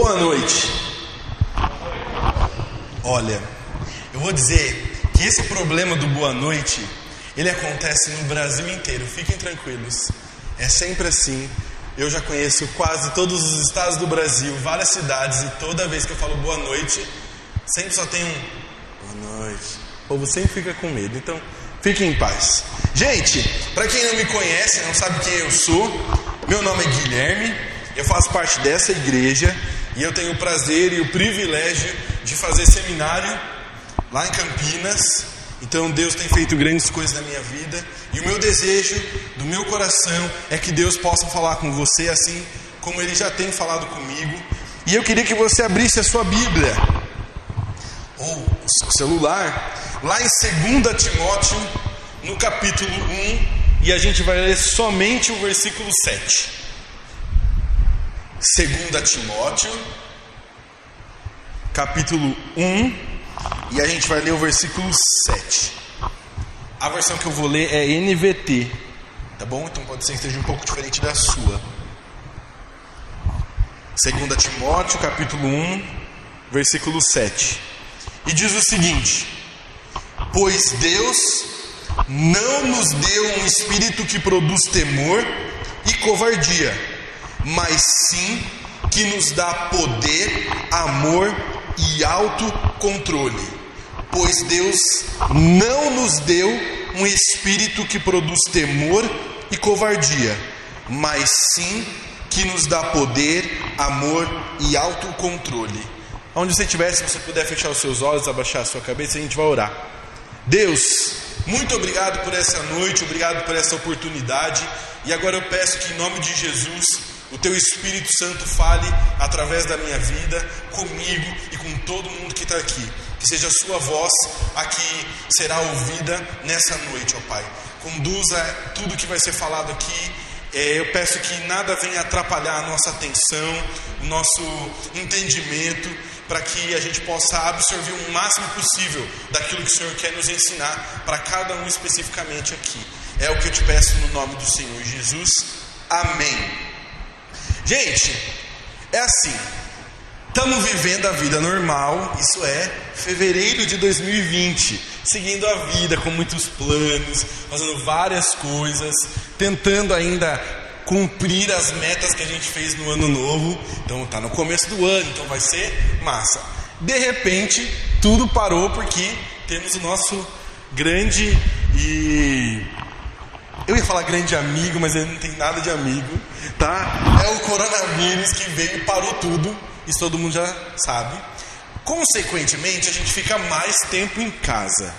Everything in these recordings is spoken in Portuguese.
Boa noite. Olha, eu vou dizer que esse problema do boa noite, ele acontece no Brasil inteiro. Fiquem tranquilos. É sempre assim. Eu já conheço quase todos os estados do Brasil, várias cidades, e toda vez que eu falo boa noite, sempre só tem um boa noite. O povo sempre fica com medo. Então, fiquem em paz. Gente, para quem não me conhece, não sabe quem eu sou, meu nome é Guilherme, eu faço parte dessa igreja e eu tenho o prazer e o privilégio de fazer seminário lá em Campinas. Então Deus tem feito grandes coisas na minha vida e o meu desejo do meu coração é que Deus possa falar com você assim como Ele já tem falado comigo. E eu queria que você abrisse a sua Bíblia ou o seu celular lá em 2 Timóteo, no capítulo 1, e a gente vai ler somente o versículo 7. 2 Timóteo, capítulo 1, e a gente vai ler o versículo 7. A versão que eu vou ler é NVT, tá bom? Então pode ser que esteja um pouco diferente da sua. 2 Timóteo, capítulo 1, versículo 7. E diz o seguinte: Pois Deus não nos deu um espírito que produz temor e covardia mas sim que nos dá poder, amor e autocontrole. Pois Deus não nos deu um espírito que produz temor e covardia, mas sim que nos dá poder, amor e autocontrole. Onde você estiver, se você puder fechar os seus olhos, abaixar a sua cabeça, a gente vai orar. Deus, muito obrigado por essa noite, obrigado por essa oportunidade. E agora eu peço que, em nome de Jesus, o teu Espírito Santo fale através da minha vida, comigo e com todo mundo que está aqui. Que seja a sua voz a que será ouvida nessa noite, ó Pai. Conduza tudo que vai ser falado aqui. É, eu peço que nada venha atrapalhar a nossa atenção, o nosso entendimento, para que a gente possa absorver o máximo possível daquilo que o Senhor quer nos ensinar para cada um especificamente aqui. É o que eu te peço no nome do Senhor Jesus. Amém. Gente, é assim. Estamos vivendo a vida normal, isso é fevereiro de 2020, seguindo a vida com muitos planos, fazendo várias coisas, tentando ainda cumprir as metas que a gente fez no ano novo. Então tá no começo do ano, então vai ser massa. De repente, tudo parou porque temos o nosso grande e eu ia falar grande amigo, mas ele não tem nada de amigo, tá? É o coronavírus que veio e parou tudo, isso todo mundo já sabe. Consequentemente, a gente fica mais tempo em casa.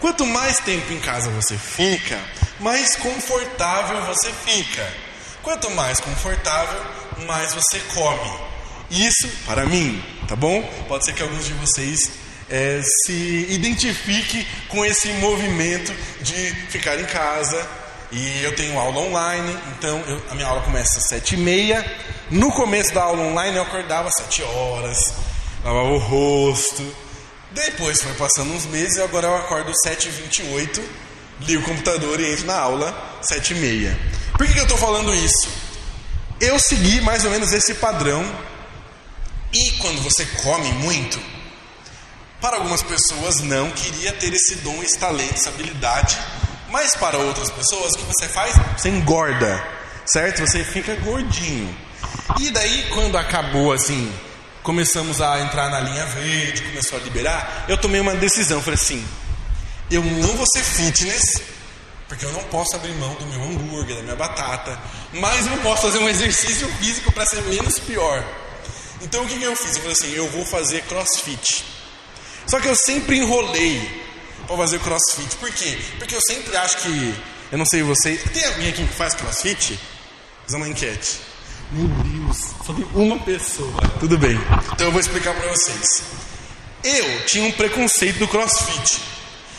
Quanto mais tempo em casa você fica, mais confortável você fica. Quanto mais confortável, mais você come. Isso, para mim, tá bom? Pode ser que alguns de vocês é, se identifique com esse movimento de ficar em casa, e eu tenho aula online, então eu, a minha aula começa às sete e meia. No começo da aula online eu acordava às sete horas, lavava o rosto. Depois foi passando uns meses e agora eu acordo às sete e vinte e oito, ligo o computador e entro na aula sete e meia. Por que, que eu estou falando isso? Eu segui mais ou menos esse padrão. E quando você come muito, para algumas pessoas não queria ter esse dom, esse talento, essa habilidade mas para outras pessoas, o que você faz? Você engorda, certo? Você fica gordinho. E daí, quando acabou assim, começamos a entrar na linha verde, começou a liberar, eu tomei uma decisão. Falei assim: eu não vou ser fitness, porque eu não posso abrir mão do meu hambúrguer, da minha batata, mas eu posso fazer um exercício físico para ser menos pior. Então o que, que eu fiz? Eu falei assim: eu vou fazer crossfit. Só que eu sempre enrolei para fazer crossfit. Por quê? Porque eu sempre acho que, eu não sei vocês, tem alguém aqui que faz crossfit? Fazer uma enquete. Meu Deus, só tem uma pessoa. Tudo bem, então eu vou explicar para vocês. Eu tinha um preconceito do crossfit.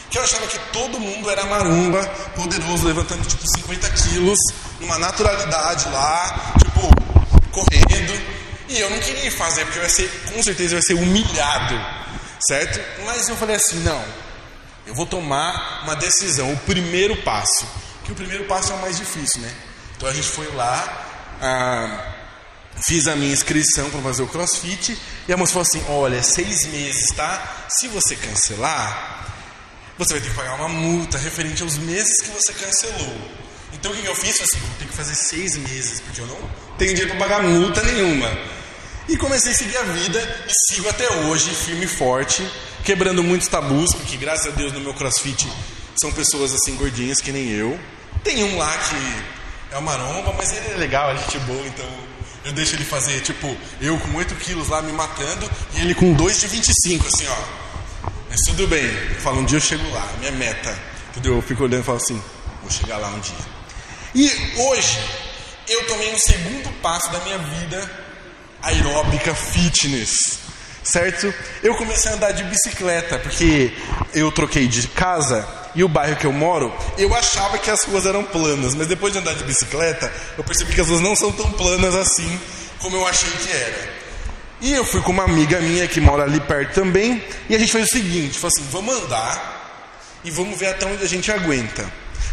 Que eu achava que todo mundo era marumba, poderoso, levantando tipo 50 quilos, numa naturalidade lá, tipo, correndo. E eu não queria fazer, porque eu ia ser, com certeza eu ia ser humilhado, certo? Mas eu falei assim, não, eu vou tomar uma decisão, o primeiro passo. Que o primeiro passo é o mais difícil, né? Então a gente foi lá, ah, fiz a minha inscrição para fazer o crossfit e a moça falou assim: Olha, seis meses, tá? Se você cancelar, você vai ter que pagar uma multa referente aos meses que você cancelou. Então o que eu fiz? Eu assim, ter que fazer seis meses, porque eu não tenho dinheiro para pagar multa nenhuma. E comecei a seguir a vida e sigo até hoje, firme e forte, quebrando muitos tabus, porque graças a Deus no meu crossfit são pessoas assim gordinhas que nem eu. Tem um lá que é uma maromba, mas ele é legal, é gente boa, então eu deixo ele fazer, tipo, eu com 8 quilos lá me matando e ele com 2 de 25, assim, ó. Mas tudo bem, eu falo, um dia eu chego lá, minha meta. Entendeu? Eu fico olhando e falo assim, vou chegar lá um dia. E hoje eu tomei um segundo passo da minha vida aeróbica fitness, certo? Eu comecei a andar de bicicleta porque eu troquei de casa e o bairro que eu moro, eu achava que as ruas eram planas, mas depois de andar de bicicleta, eu percebi que as ruas não são tão planas assim como eu achei que era. E eu fui com uma amiga minha que mora ali perto também, e a gente fez o seguinte, falou assim, vamos andar e vamos ver até onde a gente aguenta.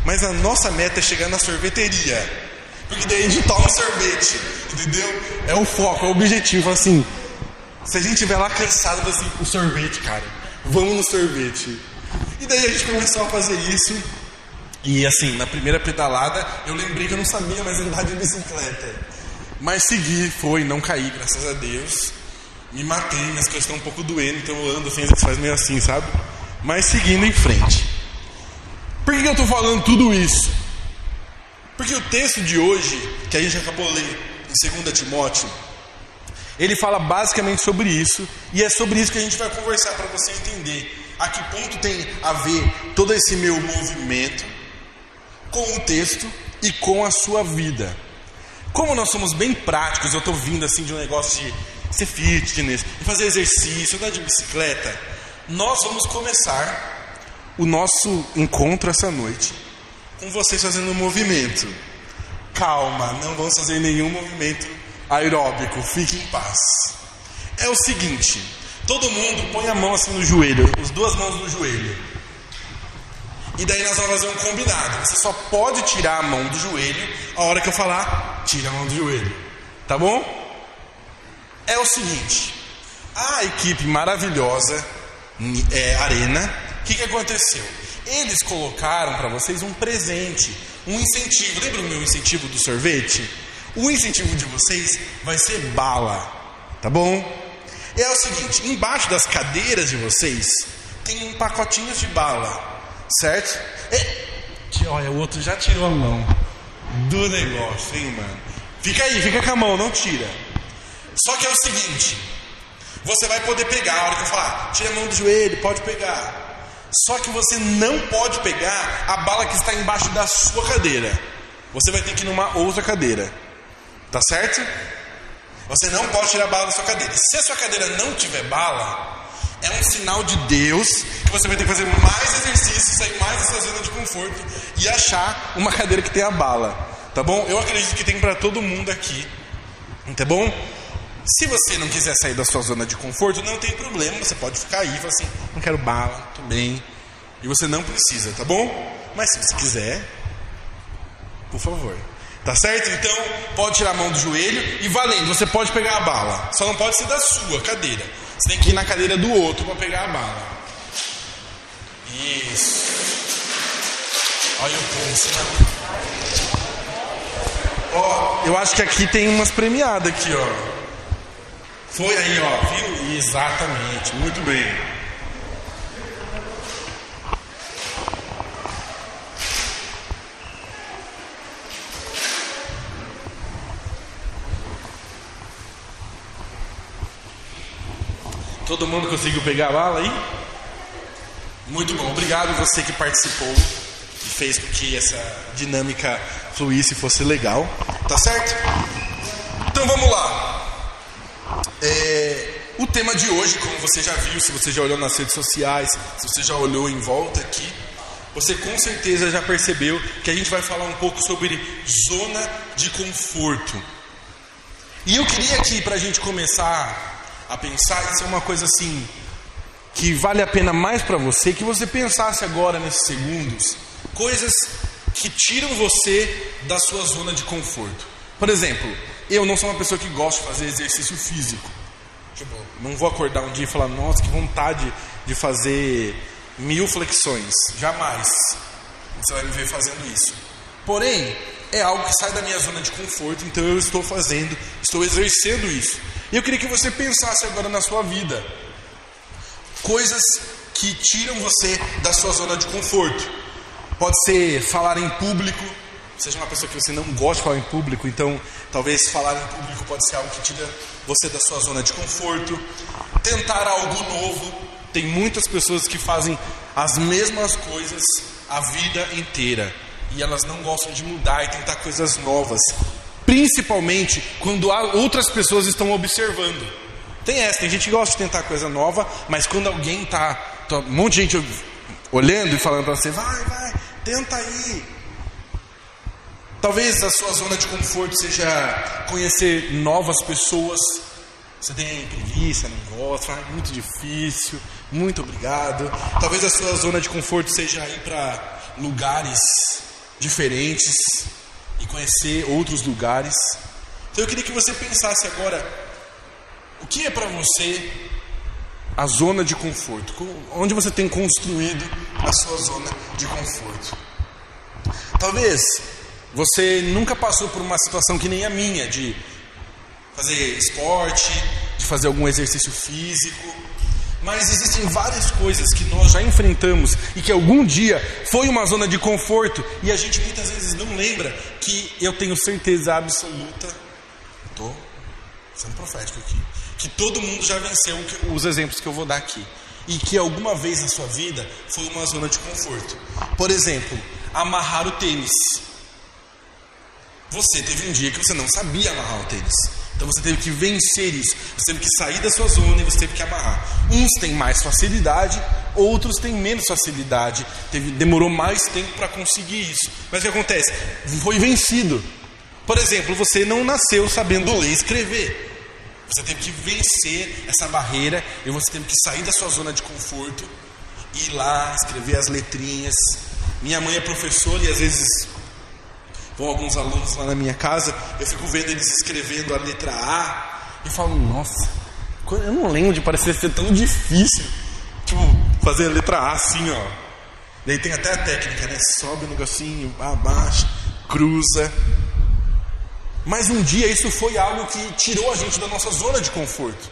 Mas a nossa meta é chegar na sorveteria. Porque daí a gente toma sorvete, entendeu? É o foco, é o objetivo. Assim, se a gente estiver lá cansado, assim, o sorvete, cara, vamos no sorvete. E daí a gente começou a fazer isso. E assim, na primeira pedalada, eu lembrei que eu não sabia mais andar de bicicleta. Mas segui, foi, não caí, graças a Deus. Me matei, minhas coisas estão um pouco doendo, então eu ando assim, às vezes faz meio assim, sabe? Mas seguindo em frente. Por que, eu estou falando tudo isso? Porque o texto de hoje, que a gente acabou ler em 2 Timóteo, ele fala basicamente sobre isso, e é sobre isso que a gente vai conversar para você entender a que ponto tem a ver todo esse meu movimento com o texto e com a sua vida. Como nós somos bem práticos, eu estou vindo assim de um negócio de ser fitness, de fazer exercício, andar de bicicleta, nós vamos começar o nosso encontro essa noite com vocês fazendo um movimento. Calma, não vamos fazer nenhum movimento aeróbico, fique em paz. É o seguinte: todo mundo põe a mão assim no joelho, as duas mãos no joelho. E daí nós vamos fazer um combinado. Você só pode tirar a mão do joelho a hora que eu falar, tira a mão do joelho. Tá bom? É o seguinte: a equipe maravilhosa é, Arena que, que aconteceu? Eles colocaram para vocês um presente, um incentivo. Lembra o meu incentivo do sorvete? O incentivo de vocês vai ser bala, tá bom? É o seguinte: embaixo das cadeiras de vocês tem um pacotinho de bala, certo? É... Olha, o outro já tirou a mão do negócio, hein, mano? Fica aí, fica com a mão, não tira. Só que é o seguinte: você vai poder pegar, a hora que eu falar, tira a mão do joelho, pode pegar. Só que você não pode pegar a bala que está embaixo da sua cadeira. Você vai ter que ir numa outra cadeira. Tá certo? Você não pode tirar bala da sua cadeira. Se a sua cadeira não tiver bala, é um sinal de Deus que você vai ter que fazer mais exercícios, sair mais dessa zona de conforto e achar uma cadeira que tenha bala. Tá bom? Eu acredito que tem para todo mundo aqui. Tá bom? Se você não quiser sair da sua zona de conforto, não tem problema, você pode ficar aí e falar assim: não quero bala, tudo bem. E você não precisa, tá bom? Mas se você quiser, por favor. Tá certo? Então, pode tirar a mão do joelho e valendo, você pode pegar a bala. Só não pode ser da sua cadeira. Você tem que ir na cadeira do outro para pegar a bala. Isso. Olha o pulso. Né? Ó, eu acho que aqui tem umas premiadas aqui, ó. Foi aí, ó, viu? Exatamente, muito bem. Todo mundo conseguiu pegar a bala aí? Muito bom, obrigado você que participou e fez com que essa dinâmica fluísse e fosse legal, tá certo? Então vamos lá. É, o tema de hoje, como você já viu, se você já olhou nas redes sociais, se você já olhou em volta aqui, você com certeza já percebeu que a gente vai falar um pouco sobre zona de conforto. E eu queria aqui, para a gente começar a pensar, isso é uma coisa assim, que vale a pena mais para você, que você pensasse agora nesses segundos, coisas que tiram você da sua zona de conforto. Por exemplo, eu não sou uma pessoa que gosta de fazer exercício físico. Tipo, não vou acordar um dia e falar, nossa, que vontade de fazer mil flexões. Jamais. Você vai me ver fazendo isso. Porém, é algo que sai da minha zona de conforto, então eu estou fazendo, estou exercendo isso. E eu queria que você pensasse agora na sua vida. Coisas que tiram você da sua zona de conforto. Pode ser falar em público, seja uma pessoa que você não gosta de falar em público, então talvez falar em público pode ser algo que tira você da sua zona de conforto. Tentar algo novo. Tem muitas pessoas que fazem as mesmas coisas a vida inteira e elas não gostam de mudar e tentar coisas novas, principalmente quando outras pessoas estão observando. Tem essa, tem gente que gosta de tentar coisa nova, mas quando alguém está, tá, um monte de gente olhando e falando para você, vai, vai, tenta aí. Talvez a sua zona de conforto seja conhecer novas pessoas. Você tem preguiça, não gosta, é muito difícil, muito obrigado. Talvez a sua zona de conforto seja ir para lugares diferentes e conhecer outros lugares. Então eu queria que você pensasse agora: o que é para você a zona de conforto? Onde você tem construído a sua zona de conforto? Talvez você nunca passou por uma situação que nem a minha, de fazer esporte, de fazer algum exercício físico. Mas existem várias coisas que nós já enfrentamos e que algum dia foi uma zona de conforto e a gente muitas vezes não lembra que eu tenho certeza absoluta, estou sendo profético aqui, que todo mundo já venceu os exemplos que eu vou dar aqui e que alguma vez na sua vida foi uma zona de conforto. Por exemplo, amarrar o tênis. Você teve um dia que você não sabia amarrar o tênis. Então você teve que vencer isso. Você teve que sair da sua zona e você teve que amarrar. Uns têm mais facilidade, outros têm menos facilidade. Teve, demorou mais tempo para conseguir isso. Mas o que acontece? Foi vencido. Por exemplo, você não nasceu sabendo ler e escrever. Você teve que vencer essa barreira e você teve que sair da sua zona de conforto, ir lá, escrever as letrinhas. Minha mãe é professora e às vezes vão alguns alunos lá na minha casa, eu fico vendo eles escrevendo a letra A e falo, nossa, eu não lembro de parecer ser tão difícil. Tipo, fazer a letra A assim, ó. Daí tem até a técnica, né? Sobe o negocinho, abaixa, cruza. Mas um dia isso foi algo que tirou a gente da nossa zona de conforto.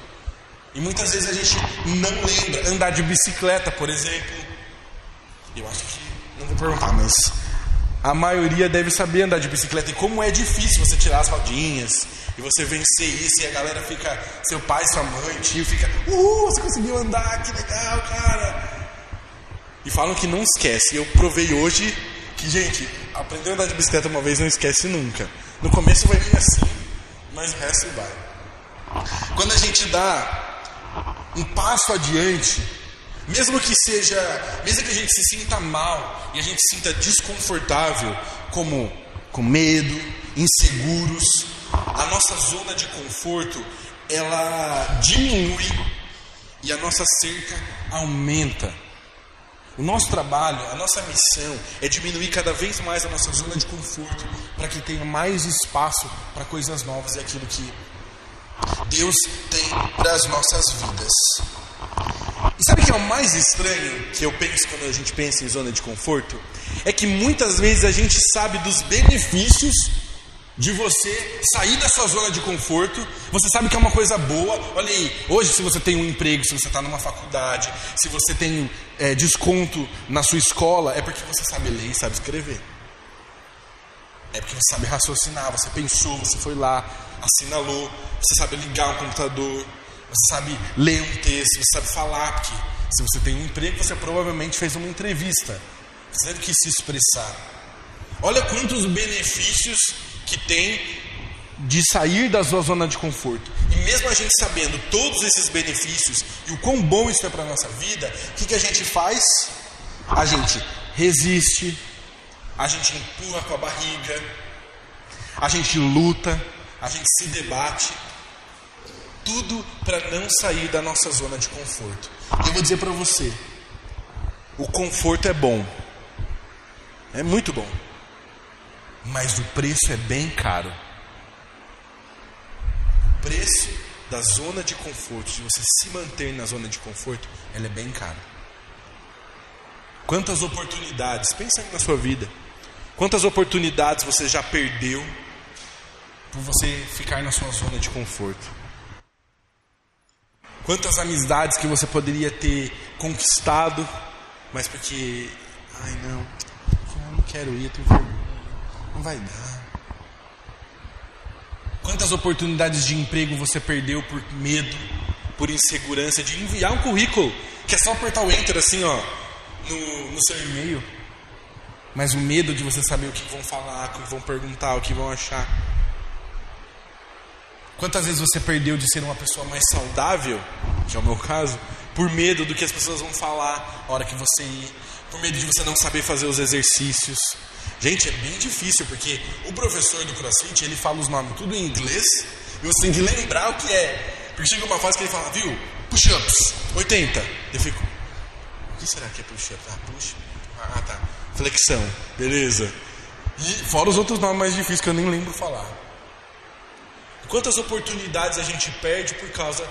E muitas vezes a gente não lembra. Andar de bicicleta, por exemplo. Eu acho que. Não vou perguntar, mas a maioria deve saber andar de bicicleta e como é difícil você tirar as rodinhas e você vencer isso e a galera fica, seu pai, sua mãe, tio fica, uhul, você conseguiu andar, que legal, cara. E falam que não esquece. Eu provei hoje que, gente, aprender a andar de bicicleta uma vez não esquece nunca. No começo vai vir assim, mas o resto vai. Quando a gente dá um passo adiante, mesmo que seja, mesmo que a gente se sinta mal e a gente se sinta desconfortável, como com medo, inseguros, a nossa zona de conforto ela diminui e a nossa cerca aumenta. O nosso trabalho, a nossa missão é diminuir cada vez mais a nossa zona de conforto para que tenha mais espaço para coisas novas e aquilo que Deus tem para as nossas vidas. E sabe o que é o mais estranho que eu penso quando a gente pensa em zona de conforto? É que muitas vezes a gente sabe dos benefícios de você sair da sua zona de conforto, você sabe que é uma coisa boa. Olha aí, hoje, se você tem um emprego, se você está numa faculdade, se você tem é, desconto na sua escola, é porque você sabe ler e sabe escrever. É porque você sabe raciocinar, você pensou, você foi lá, assinalou, você sabe ligar um computador, você sabe ler um texto, você sabe falar, porque se você tem um emprego, você provavelmente fez uma entrevista. Você teve que se expressar. Olha quantos benefícios que tem de sair da sua zona de conforto. E mesmo a gente sabendo todos esses benefícios e o quão bom isso é para a nossa vida, o que, que a gente faz? A gente resiste, a gente empurra com a barriga, a gente luta, a gente se debate, tudo para não sair da nossa zona de conforto. Eu vou dizer para você: o conforto é bom, é muito bom, mas o preço é bem caro. da zona de conforto, de você se manter na zona de conforto, ela é bem cara. Quantas oportunidades, pensa aí na sua vida, quantas oportunidades você já perdeu por você ficar na sua zona de conforto? Quantas amizades que você poderia ter conquistado, mas porque, ai não, eu não quero ir, eu tenho vergonha, não vai dar. Quantas oportunidades de emprego você perdeu por medo, por insegurança de enviar um currículo, que é só apertar o enter assim, ó, no, no seu e-mail, mas o medo de você saber o que vão falar, o que vão perguntar, o que vão achar. Quantas vezes você perdeu de ser uma pessoa mais saudável, que é o meu caso, por medo do que as pessoas vão falar a hora que você ir, por medo de você não saber fazer os exercícios. Gente, é bem difícil, porque o professor do CrossFit, ele fala os nomes tudo em inglês, e você tem que lembrar o que é. Porque chega uma fase que ele fala, viu, push-ups, 80. Eu fico, o que será que é push-ups? Ah, push, ah tá, flexão, beleza. E fora os outros nomes mais difíceis que eu nem lembro falar. Quantas oportunidades a gente perde por causa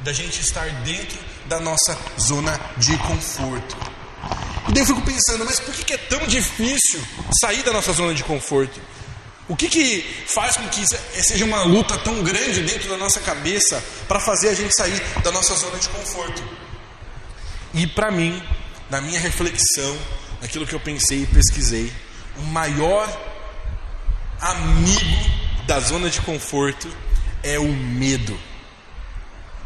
da gente estar dentro da nossa zona de conforto? E daí eu fico pensando, mas por que é tão difícil sair da nossa zona de conforto? O que, que faz com que seja uma luta tão grande dentro da nossa cabeça para fazer a gente sair da nossa zona de conforto? E para mim, na minha reflexão, naquilo que eu pensei e pesquisei, o maior amigo da zona de conforto é o medo.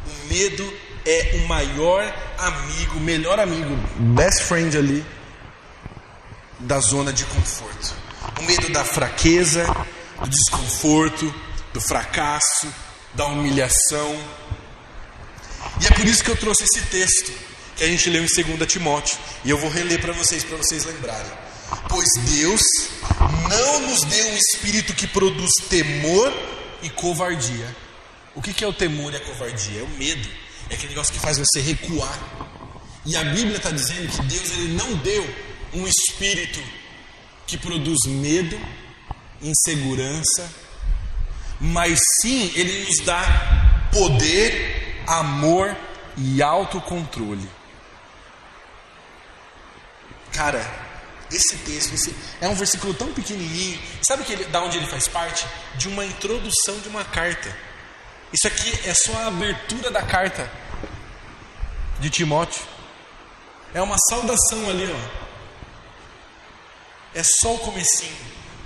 O medo é o maior amigo, melhor amigo, best friend ali da zona de conforto. O medo da fraqueza, do desconforto, do fracasso, da humilhação. E é por isso que eu trouxe esse texto que a gente leu em 2 Timóteo, e eu vou reler para vocês para vocês lembrarem. Pois Deus não nos deu um espírito que produz temor e covardia. O que, é o temor e a covardia? É o medo. É aquele negócio que faz você recuar. E a Bíblia está dizendo que Deus ele não deu um espírito que produz medo, insegurança, mas sim ele nos dá poder, amor e autocontrole. Cara, esse texto esse, é um versículo tão pequenininho. Sabe que ele, da onde ele faz parte? De uma introdução de uma carta. Isso aqui é só a abertura da carta de Timóteo. É uma saudação ali, ó. É só o comecinho,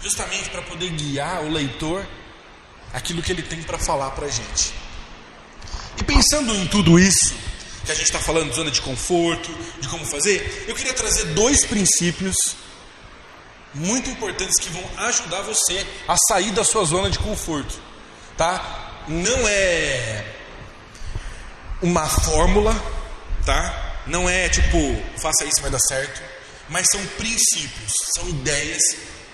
justamente para poder guiar o leitor aquilo que ele tem para falar para a gente. E pensando em tudo isso, que a gente está falando de zona de conforto, de como fazer, eu queria trazer dois princípios muito importantes que vão ajudar você a sair da sua zona de conforto, tá? Não é uma fórmula, tá? Não é tipo, faça isso vai dar certo, mas são princípios, são ideias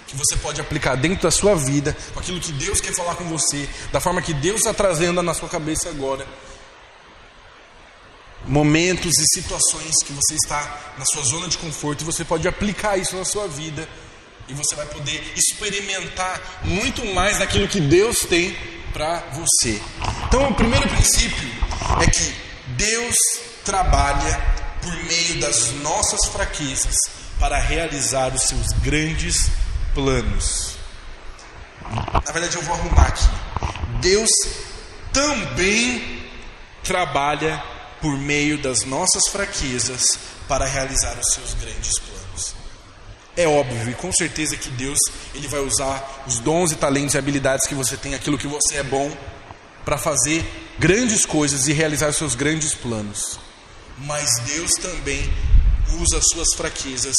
que você pode aplicar dentro da sua vida, com aquilo que Deus quer falar com você, da forma que Deus está trazendo na sua cabeça agora momentos e situações que você está na sua zona de conforto e você pode aplicar isso na sua vida e você vai poder experimentar muito mais daquilo que Deus tem para você. Então, o primeiro princípio é que Deus trabalha por meio das nossas fraquezas para realizar os seus grandes planos. Na verdade, eu vou arrumar aqui. Deus também trabalha por meio das nossas fraquezas para realizar os seus grandes planos. É óbvio e com certeza que Deus ele vai usar os dons e talentos e habilidades que você tem, aquilo que você é bom, para fazer grandes coisas e realizar os seus grandes planos. Mas Deus também usa as suas fraquezas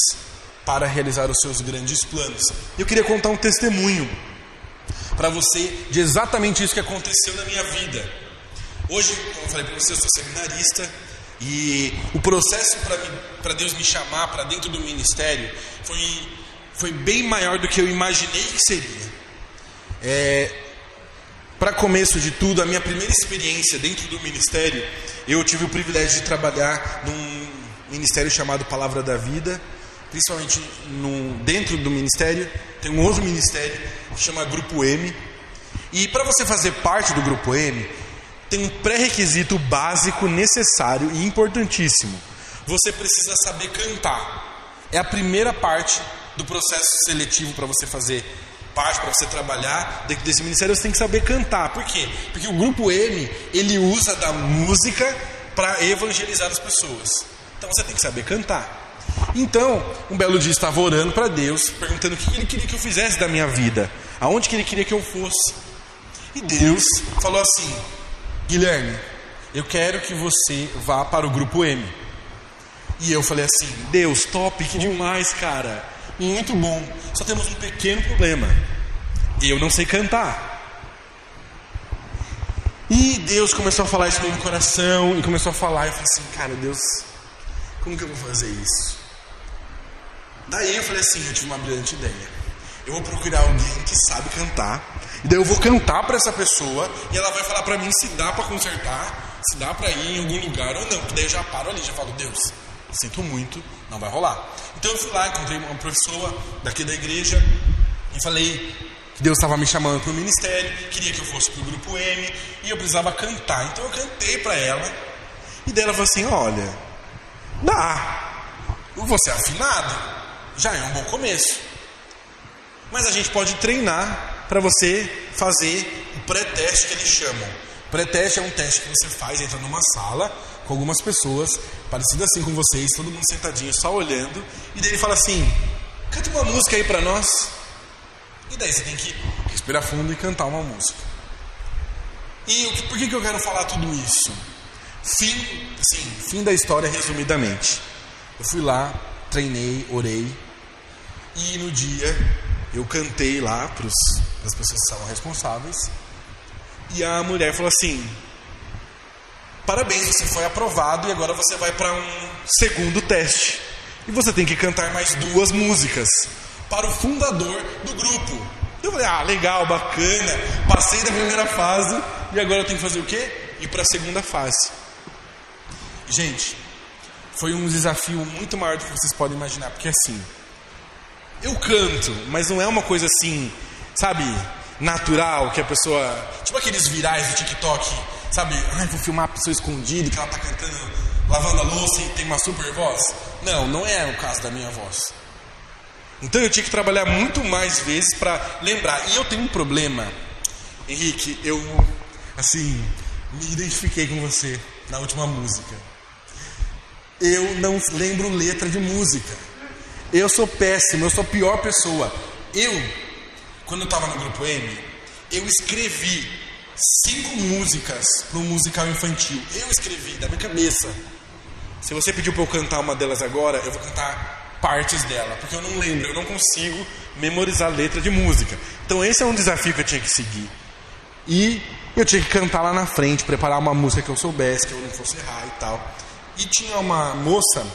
para realizar os seus grandes planos. Eu queria contar um testemunho para você de exatamente isso que aconteceu na minha vida. Hoje, como eu falei para você, eu sou seminarista e o processo para Deus me chamar para dentro do ministério foi, foi bem maior do que eu imaginei que seria. É, para começo de tudo, a minha primeira experiência dentro do ministério, eu tive o privilégio de trabalhar num ministério chamado Palavra da Vida, principalmente no, dentro do ministério, tem um outro ministério que chama Grupo M. E para você fazer parte do Grupo M, tem um pré-requisito básico, necessário e importantíssimo. Você precisa saber cantar. É a primeira parte do processo seletivo para você fazer parte, para você trabalhar dentro desse ministério, você tem que saber cantar. Por quê? Porque o grupo M, ele usa da música para evangelizar as pessoas. Então você tem que saber cantar. Então, um belo dia estava orando para Deus, perguntando o que ele queria que eu fizesse da minha vida, aonde que ele queria que eu fosse. E Deus falou assim: Guilherme, eu quero que você vá para o grupo M. E eu falei assim: Deus, top, que demais, cara. Muito bom. Só temos um pequeno problema. Eu não sei cantar. E Deus começou a falar isso no meu coração e começou a falar. Eu falei assim: Cara, Deus, como que eu vou fazer isso? Daí eu falei assim: Eu tive uma brilhante ideia. Eu vou procurar alguém que sabe cantar. E daí eu vou cantar para essa pessoa e ela vai falar para mim se dá para consertar, se dá para ir em algum lugar ou não. Porque daí eu já paro ali, já falo: Deus, sinto muito, não vai rolar. Então eu fui lá, encontrei uma pessoa daqui da igreja e falei que Deus estava me chamando para o ministério, queria que eu fosse para o grupo M e eu precisava cantar. Então eu cantei para ela e dela falou assim: Olha, dá, você é afinado, já é um bom começo. Mas a gente pode treinar para você fazer o pré-teste que eles chamam. Pré-teste é um teste que você faz, entra numa sala com algumas pessoas, parecidas assim com vocês, todo mundo sentadinho, só olhando, e daí ele fala assim: canta uma música aí para nós. E daí você tem que respirar fundo e cantar uma música. E por que, que eu quero falar tudo isso? Fim, sim, fim da história resumidamente. Eu fui lá, treinei, orei, e no dia eu cantei lá para as pessoas que estavam responsáveis. E a mulher falou assim: Parabéns, você foi aprovado e agora você vai para um segundo teste. E você tem que cantar mais duas músicas para o fundador do grupo. Eu falei: Ah, legal, bacana. Passei da primeira fase e agora eu tenho que fazer o quê? Ir para a segunda fase. Gente, foi um desafio muito maior do que vocês podem imaginar, porque assim, eu canto, mas não é uma coisa assim, sabe, natural, que a pessoa. Tipo aqueles virais do TikTok, sabe? Ai, vou filmar a pessoa escondida que ela tá cantando, lavando a louça e tem uma super voz. Não, não é o caso da minha voz. Então eu tinha que trabalhar muito mais vezes para lembrar. E eu tenho um problema, Henrique, eu, assim, me identifiquei com você na última música. Eu não lembro letra de música. Eu sou péssimo, eu sou a pior pessoa. Eu, quando eu estava no grupo M, eu escrevi cinco músicas para um musical infantil. Eu escrevi da minha cabeça. Se você pediu para eu cantar uma delas agora, eu vou cantar partes dela, porque eu não lembro, eu não consigo memorizar letra de música. Então esse é um desafio que eu tinha que seguir. E eu tinha que cantar lá na frente, preparar uma música que eu soubesse, que eu não fosse errar e tal. E tinha uma moça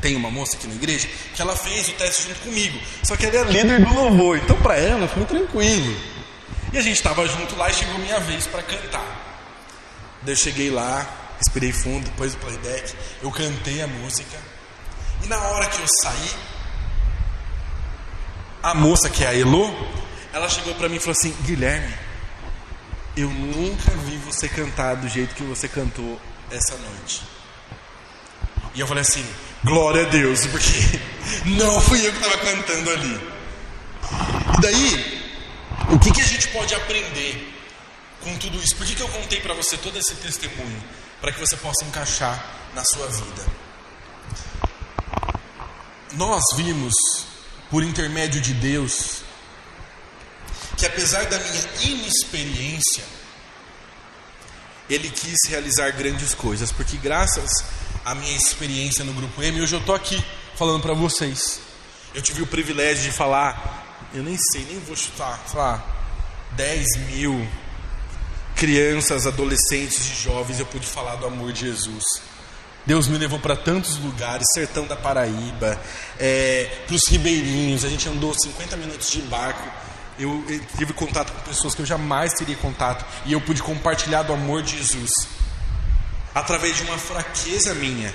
tem uma moça aqui na igreja que ela fez o teste junto comigo. Só que ela é líder do louvor, então para ela foi tranquilo. E a gente estava junto lá e chegou minha vez para cantar. Daí eu cheguei lá, respirei fundo, depois do playback, eu cantei a música. E na hora que eu saí, a moça que é a Elo, ela chegou para mim e falou assim: Guilherme, eu nunca vi você cantar do jeito que você cantou essa noite. E eu falei assim: Glória a Deus, porque não fui eu que estava cantando ali. E daí, o que, que a gente pode aprender com tudo isso? Por que, que eu contei para você todo esse testemunho? Para que você possa encaixar na sua vida. Nós vimos, por intermédio de Deus, que apesar da minha inexperiência, Ele quis realizar grandes coisas, porque graças a minha experiência no Grupo M. Hoje eu estou aqui falando para vocês. Eu tive o privilégio de falar, eu nem sei, nem vou chutar, falar, 10 mil crianças, adolescentes e jovens, eu pude falar do amor de Jesus. Deus me levou para tantos lugares, sertão da Paraíba, é, para os ribeirinhos, a gente andou 50 minutos de barco. Eu, eu tive contato com pessoas que eu jamais teria contato e eu pude compartilhar do amor de Jesus através de uma fraqueza minha,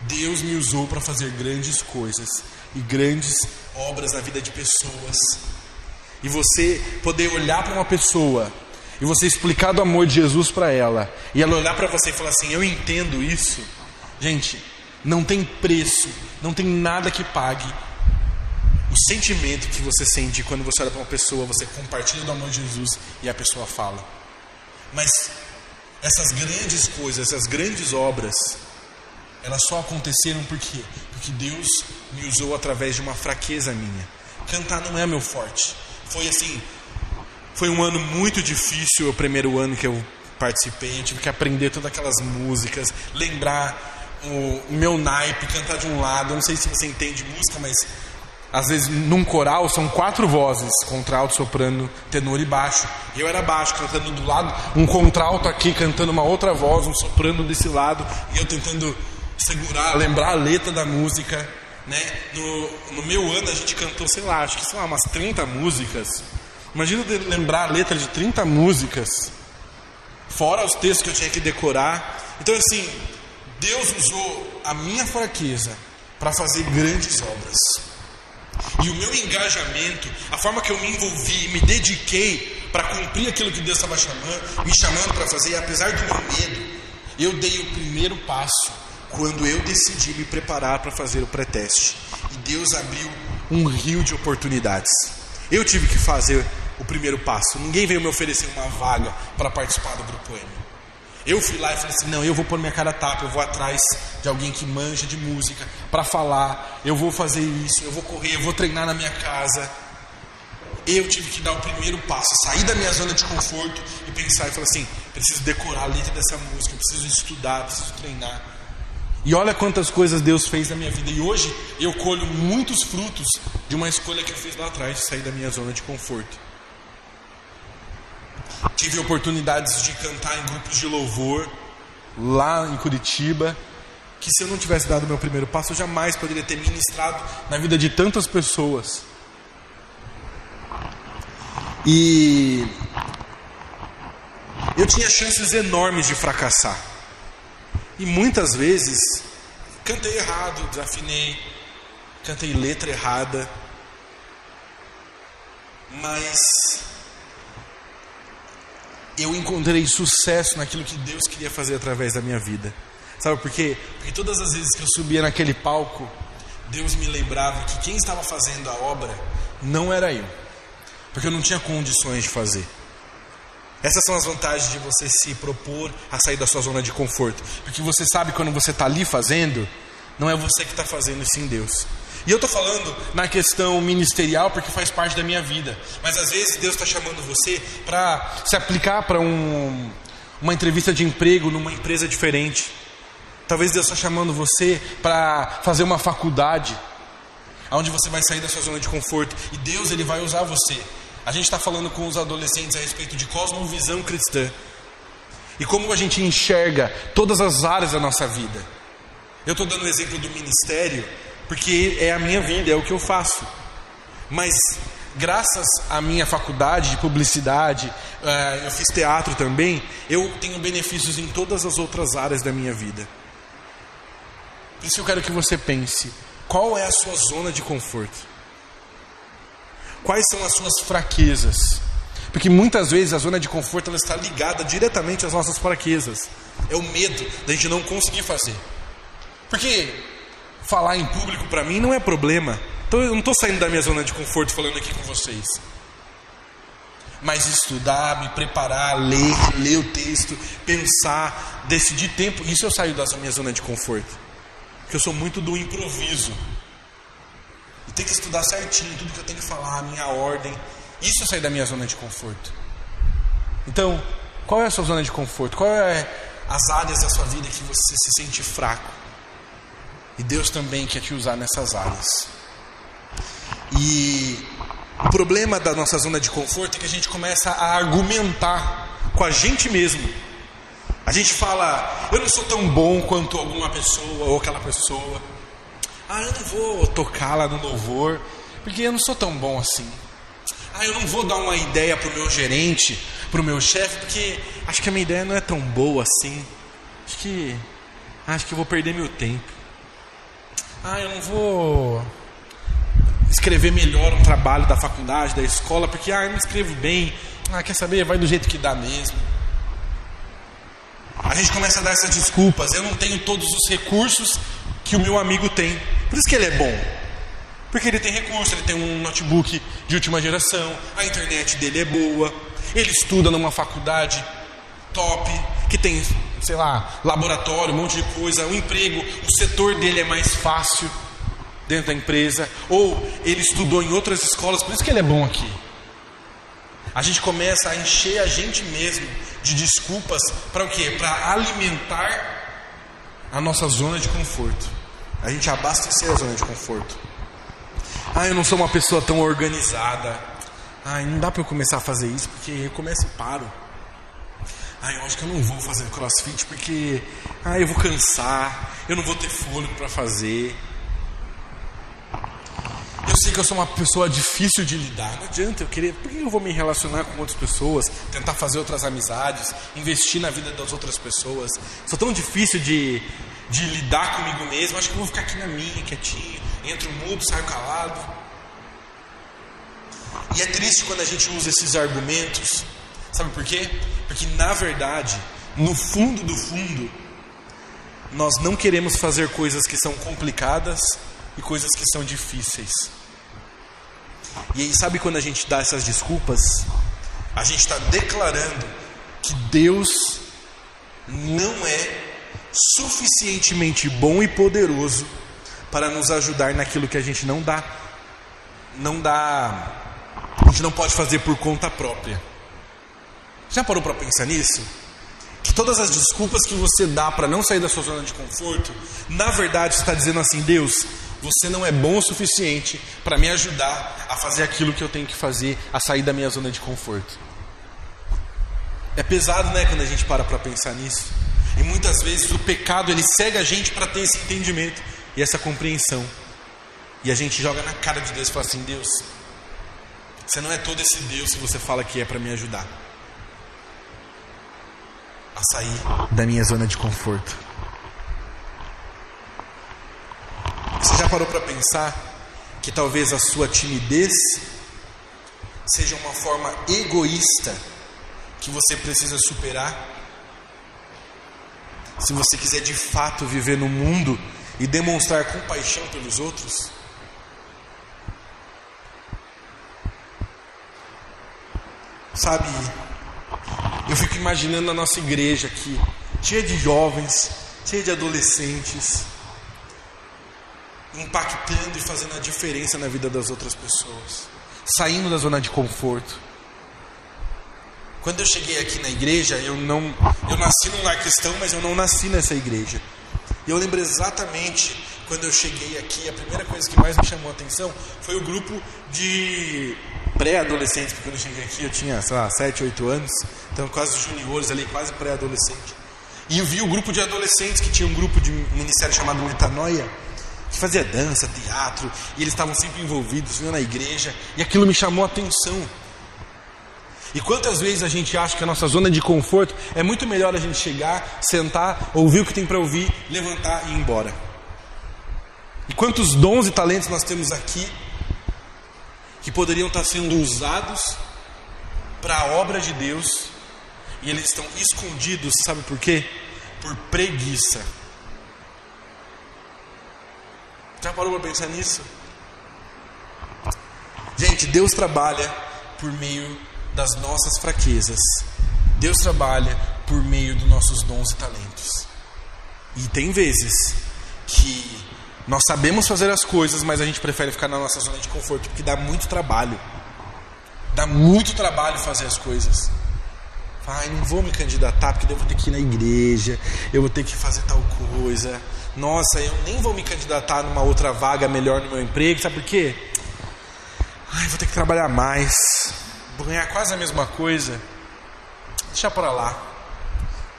Deus me usou para fazer grandes coisas e grandes obras na vida de pessoas. E você poder olhar para uma pessoa e você explicar do amor de Jesus para ela, e ela olhar para você e falar assim: Eu entendo isso. Gente, não tem preço, não tem nada que pague o sentimento que você sente quando você olha para uma pessoa, você compartilha do amor de Jesus e a pessoa fala. Mas essas grandes coisas, essas grandes obras, elas só aconteceram por quê? Porque Deus me usou através de uma fraqueza minha. Cantar não é meu forte. Foi assim, foi um ano muito difícil, o primeiro ano que eu participei. Eu tive que aprender todas aquelas músicas, lembrar o meu naipe, cantar de um lado. Eu não sei se você entende música, mas às vezes num coral são quatro vozes, contralto, soprano, tenor e baixo. Eu era baixo, cantando do lado, um contralto aqui cantando uma outra voz, um soprano desse lado, e eu tentando segurar, lembrar a letra da música. Né? No, no meu ano a gente cantou, sei lá, acho que lá, umas 30 músicas. Imagina lembrar a letra de 30 músicas, fora os textos que eu tinha que decorar. Então, assim, Deus usou a minha fraqueza para fazer grandes obras. E o meu engajamento, a forma que eu me envolvi, me dediquei para cumprir aquilo que Deus estava chamando, me chamando para fazer, e apesar do meu medo, eu dei o primeiro passo quando eu decidi me preparar para fazer o pré-teste. E Deus abriu um rio de oportunidades. Eu tive que fazer o primeiro passo. Ninguém veio me oferecer uma vaga para participar do grupo M. Eu fui lá e falei assim: não, eu vou pôr minha cara tapa, eu vou atrás de alguém que manja de música para falar, eu vou fazer isso, eu vou correr, eu vou treinar na minha casa. Eu tive que dar o primeiro passo, sair da minha zona de conforto e pensar e falar assim: preciso decorar a letra dessa música, preciso estudar, preciso treinar. E olha quantas coisas Deus fez na minha vida. E hoje eu colho muitos frutos de uma escolha que eu fiz lá atrás de sair da minha zona de conforto. Tive oportunidades de cantar em grupos de louvor lá em Curitiba, que se eu não tivesse dado meu primeiro passo, eu jamais poderia ter ministrado na vida de tantas pessoas. E eu tinha chances enormes de fracassar. E muitas vezes cantei errado, desafinei, cantei letra errada. Mas eu encontrei sucesso naquilo que Deus queria fazer através da minha vida. Sabe por quê? Porque todas as vezes que eu subia naquele palco, Deus me lembrava que quem estava fazendo a obra não era eu, porque eu não tinha condições de fazer. Essas são as vantagens de você se propor a sair da sua zona de conforto, porque você sabe quando você está ali fazendo, não é você que está fazendo, sim Deus. E eu estou falando na questão ministerial porque faz parte da minha vida. Mas às vezes Deus está chamando você para se aplicar para um, uma entrevista de emprego numa empresa diferente. Talvez Deus está chamando você para fazer uma faculdade, onde você vai sair da sua zona de conforto. E Deus ele vai usar você. A gente está falando com os adolescentes a respeito de cosmovisão cristã. E como a gente enxerga todas as áreas da nossa vida. Eu estou dando o exemplo do ministério, porque é a minha vida, é o que eu faço. Mas graças à minha faculdade de publicidade, uh, eu fiz teatro também, eu tenho benefícios em todas as outras áreas da minha vida. Por isso eu quero que você pense: qual é a sua zona de conforto? Quais são as suas fraquezas? Porque muitas vezes a zona de conforto ela está ligada diretamente às nossas fraquezas. É o medo da gente não conseguir fazer. Porque falar em público para mim não é problema. Então eu não estou saindo da minha zona de conforto falando aqui com vocês. Mas estudar, me preparar, ler, ler o texto, pensar, decidir tempo, isso eu saio da minha zona de conforto. Porque eu sou muito do improviso. E tem que estudar certinho tudo que eu tenho que falar, a minha ordem. Isso eu saio da minha zona de conforto. Então, qual é a sua zona de conforto? Qual é as áreas da sua vida que você se sente fraco? E Deus também quer te usar nessas áreas. E o problema da nossa zona de conforto é que a gente começa a argumentar com a gente mesmo. A gente fala, eu não sou tão bom quanto alguma pessoa ou aquela pessoa. Ah, eu não vou tocar lá no louvor, porque eu não sou tão bom assim. Ah, eu não vou dar uma ideia pro meu gerente, pro meu chefe, porque acho que a minha ideia não é tão boa assim. Acho que acho que eu vou perder meu tempo. Ah, eu não vou escrever melhor um trabalho da faculdade, da escola, porque ah, eu não escrevo bem, Ah, quer saber? Vai do jeito que dá mesmo. A gente começa a dar essas desculpas. Eu não tenho todos os recursos que o meu amigo tem. Por isso que ele é bom. Porque ele tem recurso, ele tem um notebook de última geração, a internet dele é boa, ele estuda numa faculdade top, que tem, sei lá, laboratório, um monte de coisa, um emprego, o setor dele é mais fácil dentro da empresa, ou ele estudou em outras escolas, por isso que ele é bom aqui. A gente começa a encher a gente mesmo de desculpas para o quê? Para alimentar a nossa zona de conforto. A gente abastecer a zona de conforto. Ah, eu não sou uma pessoa tão organizada. Ah, não dá para eu começar a fazer isso porque eu começo e paro. Ah, eu acho que eu não vou fazer crossfit porque ah, eu vou cansar, eu não vou ter fôlego para fazer. Eu sei que eu sou uma pessoa difícil de lidar. Não adianta eu querer. Por que eu vou me relacionar com outras pessoas? Tentar fazer outras amizades, investir na vida das outras pessoas. Sou tão difícil de, de lidar comigo mesmo. Acho que eu vou ficar aqui na minha, quietinho. Entro mudo, saio calado. E é triste quando a gente usa esses argumentos. Sabe por quê? Porque na verdade, no fundo do fundo, nós não queremos fazer coisas que são complicadas e coisas que são difíceis. E aí, sabe quando a gente dá essas desculpas? A gente está declarando que Deus não é suficientemente bom e poderoso para nos ajudar naquilo que a gente não dá, não dá, a gente não pode fazer por conta própria. Já parou para pensar nisso? Que todas as desculpas que você dá para não sair da sua zona de conforto, na verdade está dizendo assim: Deus, você não é bom o suficiente para me ajudar a fazer aquilo que eu tenho que fazer, a sair da minha zona de conforto. É pesado, né, quando a gente para para pensar nisso. E muitas vezes o pecado ele cega a gente para ter esse entendimento e essa compreensão. E a gente joga na cara de Deus e fala assim: Deus, você não é todo esse Deus que você fala que é para me ajudar a sair da minha zona de conforto. Você já parou para pensar que talvez a sua timidez seja uma forma egoísta que você precisa superar? Se você quiser de fato viver no mundo e demonstrar compaixão pelos outros? Sabe, eu fico imaginando a nossa igreja aqui, cheia de jovens, cheia de adolescentes, impactando e fazendo a diferença na vida das outras pessoas, saindo da zona de conforto. Quando eu cheguei aqui na igreja, eu não, eu nasci num lar cristão, mas eu não nasci nessa igreja. E eu lembro exatamente quando eu cheguei aqui, a primeira coisa que mais me chamou a atenção foi o grupo de pré-adolescentes, porque quando eu cheguei aqui eu tinha, sei lá, 7, 8 anos, então quase juniores ali, quase pré-adolescente. E eu vi o grupo de adolescentes que tinha um grupo de ministério chamado Metanoia, que fazia dança, teatro, e eles estavam sempre envolvidos, vinham na igreja, e aquilo me chamou a atenção. E quantas vezes a gente acha que a nossa zona de conforto é muito melhor a gente chegar, sentar, ouvir o que tem para ouvir, levantar e ir embora. E quantos dons e talentos nós temos aqui que poderiam estar sendo usados para a obra de Deus e eles estão escondidos, sabe por quê? Por preguiça. Já parou para pensar nisso? Gente, Deus trabalha por meio das nossas fraquezas. Deus trabalha por meio dos nossos dons e talentos. E tem vezes que nós sabemos fazer as coisas, mas a gente prefere ficar na nossa zona de conforto porque dá muito trabalho. Dá muito trabalho fazer as coisas. Ai, não vou me candidatar porque eu vou ter que ir na igreja, eu vou ter que fazer tal coisa. Nossa, eu nem vou me candidatar numa outra vaga melhor no meu emprego, sabe por quê? Ai, vou ter que trabalhar mais, vou ganhar quase a mesma coisa. Deixa para lá.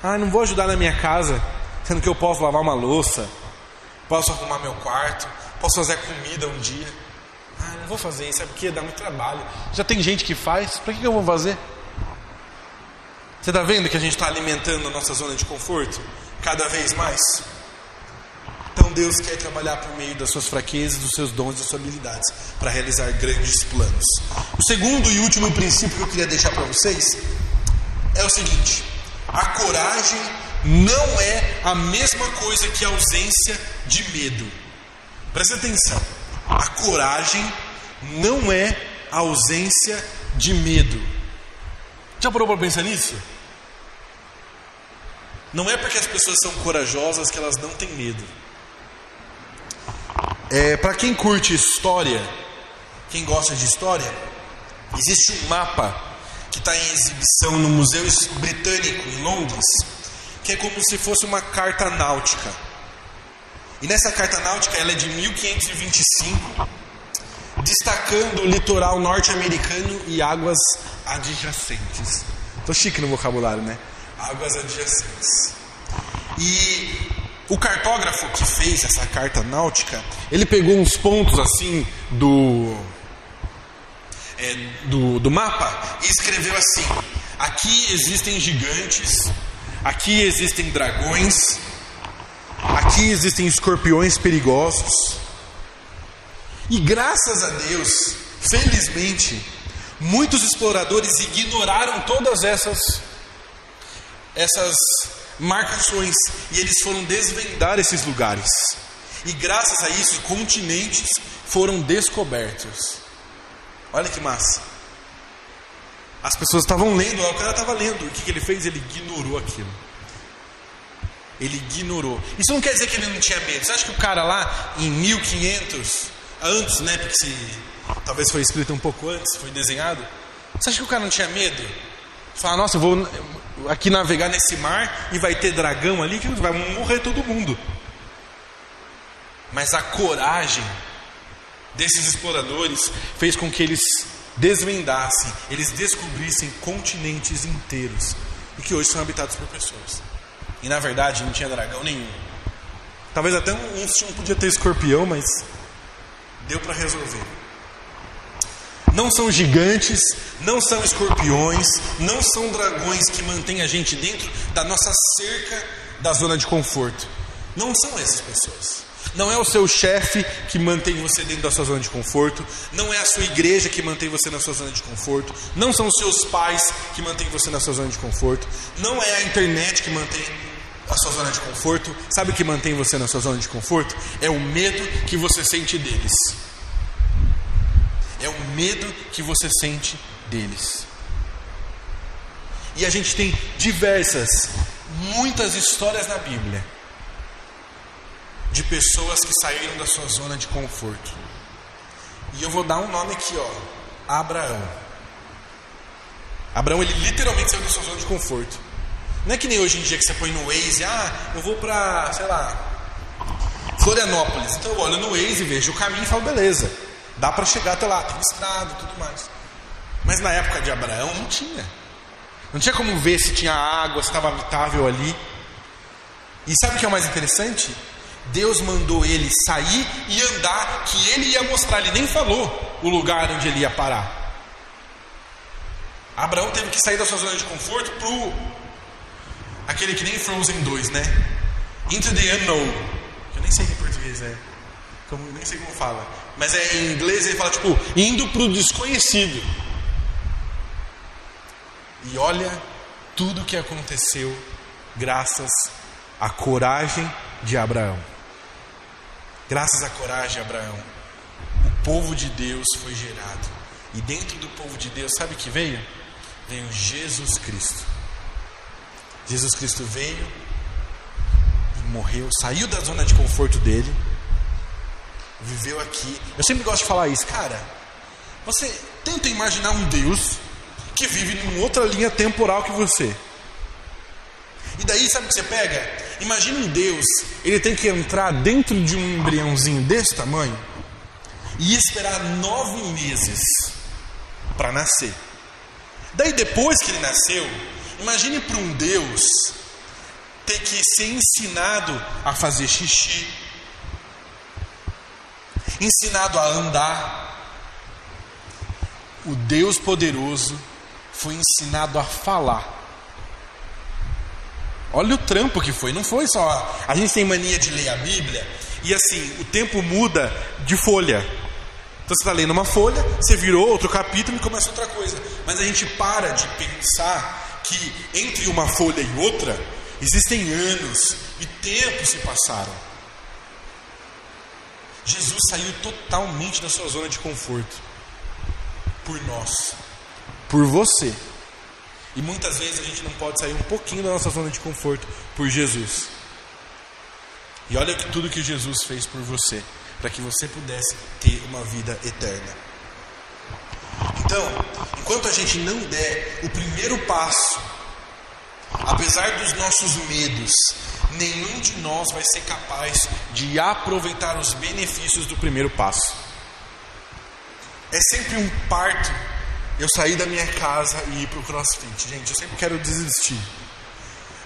Ai, não vou ajudar na minha casa, sendo que eu posso lavar uma louça, posso arrumar meu quarto, posso fazer comida um dia. Ah, não vou fazer isso, é porque dá muito trabalho. Já tem gente que faz, para que eu vou fazer? Você está vendo que a gente está alimentando a nossa zona de conforto cada vez mais? Então Deus quer trabalhar por meio das suas fraquezas, dos seus dons e das suas habilidades para realizar grandes planos. O segundo e último princípio que eu queria deixar para vocês é o seguinte: a coragem não é a mesma coisa que a ausência de medo. Presta atenção. A coragem não é a ausência de medo. Já parou para pensar nisso? Não é porque as pessoas são corajosas que elas não têm medo. É, para quem curte história, quem gosta de história, existe um mapa que está em exibição no Museu Britânico em Londres, que é como se fosse uma carta náutica. E nessa carta náutica, ela é de 1525, destacando o litoral norte-americano e águas adjacentes. Tô chique no vocabulário, né? Águas adjacentes. E o cartógrafo que fez essa carta náutica, ele pegou uns pontos assim do é, do, do mapa e escreveu assim: aqui existem gigantes, aqui existem dragões, aqui existem escorpiões perigosos. E graças a Deus, felizmente, muitos exploradores ignoraram todas essas essas marcações e eles foram desvendar esses lugares. E graças a isso, continentes foram descobertos. Olha que massa. As pessoas estavam lendo, o cara estava lendo. O que, que ele fez? Ele ignorou aquilo. Ele ignorou. Isso não quer dizer que ele não tinha medo. Você acha que o cara lá em 1500, antes, né? Porque se, talvez foi escrito um pouco antes, foi desenhado. Você acha que o cara não tinha medo? Fala, nossa, eu vou aqui navegar nesse mar e vai ter dragão ali que vai morrer todo mundo. Mas a coragem desses exploradores fez com que eles desvendassem, eles descobrissem continentes inteiros e que hoje são habitados por pessoas. E na verdade não tinha dragão nenhum. Talvez até um, um podia ter escorpião, mas deu para resolver. Não são gigantes, não são escorpiões, não são dragões que mantêm a gente dentro da nossa cerca da zona de conforto. Não são essas pessoas. Não é o seu chefe que mantém você dentro da sua zona de conforto. Não é a sua igreja que mantém você na sua zona de conforto. Não são os seus pais que mantêm você na sua zona de conforto. Não é a internet que mantém a sua zona de conforto. Sabe o que mantém você na sua zona de conforto? É o medo que você sente deles. É o medo que você sente deles. E a gente tem diversas, muitas histórias na Bíblia de pessoas que saíram da sua zona de conforto. E eu vou dar um nome aqui, ó, Abraão. Abraão ele literalmente saiu da sua zona de conforto. Não é que nem hoje em dia que você põe no Waze, ah, eu vou para, sei lá, Florianópolis. Então eu olho no Waze, vejo o caminho e falo, beleza, dá para chegar até lá, tem estrada e tudo mais. Mas na época de Abraão não tinha. Não tinha como ver se tinha água, se estava habitável ali. E sabe o que é o mais interessante? Deus mandou ele sair e andar, que ele ia mostrar, ele nem falou o lugar onde ele ia parar. Abraão teve que sair da sua zona de conforto pro aquele que nem Frozen 2, né? Into the unknown. Eu nem sei em português é. Como, nem sei como fala. Mas é, em inglês ele fala tipo, indo pro desconhecido. E olha tudo o que aconteceu graças à coragem de Abraão. Graças à coragem de Abraão, o povo de Deus foi gerado. E dentro do povo de Deus, sabe que veio? Veio Jesus Cristo. Jesus Cristo veio e morreu, saiu da zona de conforto dele, viveu aqui. Eu sempre gosto de falar isso, cara. Você tenta imaginar um Deus que vive em outra linha temporal que você. E daí, sabe o que você pega? Imagina um Deus, ele tem que entrar dentro de um embriãozinho desse tamanho e esperar nove meses para nascer. Daí, depois que ele nasceu, imagine para um Deus ter que ser ensinado a fazer xixi, ensinado a andar. O Deus poderoso foi ensinado a falar. Olha o trampo que foi, não foi só. A gente tem mania de ler a Bíblia e assim, o tempo muda de folha. Então você está lendo uma folha, você virou outro capítulo e começa outra coisa. Mas a gente para de pensar que entre uma folha e outra existem anos e tempos se passaram. Jesus saiu totalmente da sua zona de conforto por nós, por você. E muitas vezes a gente não pode sair um pouquinho da nossa zona de conforto por Jesus. E olha que tudo que Jesus fez por você para que você pudesse ter uma vida eterna. Então, enquanto a gente não der o primeiro passo, apesar dos nossos medos, nenhum de nós vai ser capaz de aproveitar os benefícios do primeiro passo. É sempre um parto eu sair da minha casa e ir para o crossfit. Gente, eu sempre quero desistir.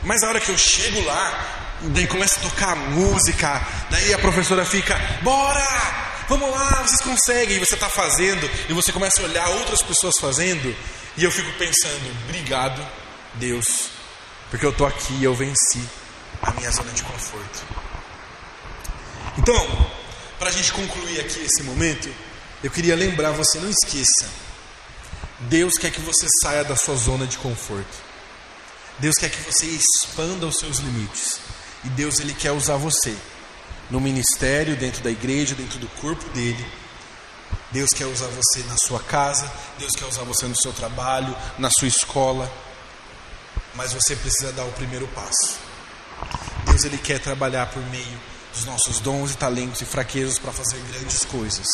Mas a hora que eu chego lá, daí começa a tocar música, daí a professora fica, bora! Vamos lá, vocês conseguem, e você está fazendo, e você começa a olhar outras pessoas fazendo, e eu fico pensando, obrigado, Deus, porque eu estou aqui e eu venci a minha zona de conforto. Então, para a gente concluir aqui esse momento, eu queria lembrar você, não esqueça, Deus quer que você saia da sua zona de conforto. Deus quer que você expanda os seus limites. E Deus ele quer usar você no ministério, dentro da igreja, dentro do corpo dele. Deus quer usar você na sua casa, Deus quer usar você no seu trabalho, na sua escola. Mas você precisa dar o primeiro passo. Deus ele quer trabalhar por meio dos nossos dons e talentos e fraquezas para fazer grandes coisas.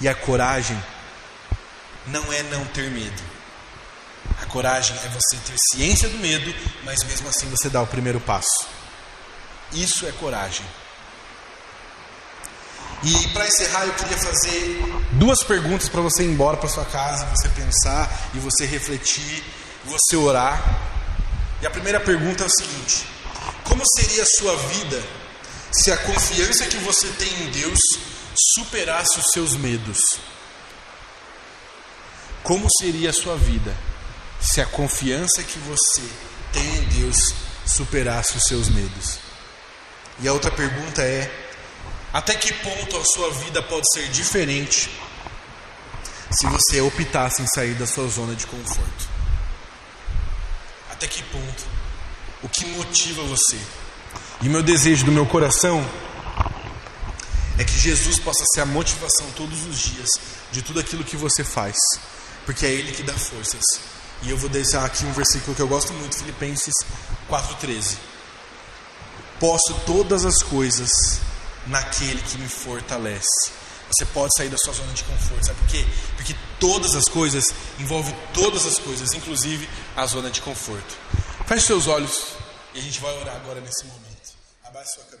E a coragem não é não ter medo. A coragem é você ter ciência do medo, mas mesmo assim você dá o primeiro passo. Isso é coragem. E para encerrar, eu queria fazer duas perguntas para você ir embora para sua casa, você pensar e você refletir, você orar. E a primeira pergunta é o seguinte: Como seria a sua vida se a confiança que você tem em Deus superasse os seus medos? Como seria a sua vida se a confiança que você tem em Deus superasse os seus medos? E a outra pergunta é: até que ponto a sua vida pode ser diferente se você optasse em sair da sua zona de conforto? Até que ponto? O que motiva você? E meu desejo do meu coração é que Jesus possa ser a motivação todos os dias de tudo aquilo que você faz, porque é Ele que dá forças. E eu vou deixar aqui um versículo que eu gosto muito, Filipenses 4,13. Posso todas as coisas naquele que me fortalece. Você pode sair da sua zona de conforto, sabe por quê? Porque todas as coisas envolvem todas as coisas, inclusive a zona de conforto. Feche seus olhos e a gente vai orar agora nesse momento. Abaixe sua cabeça.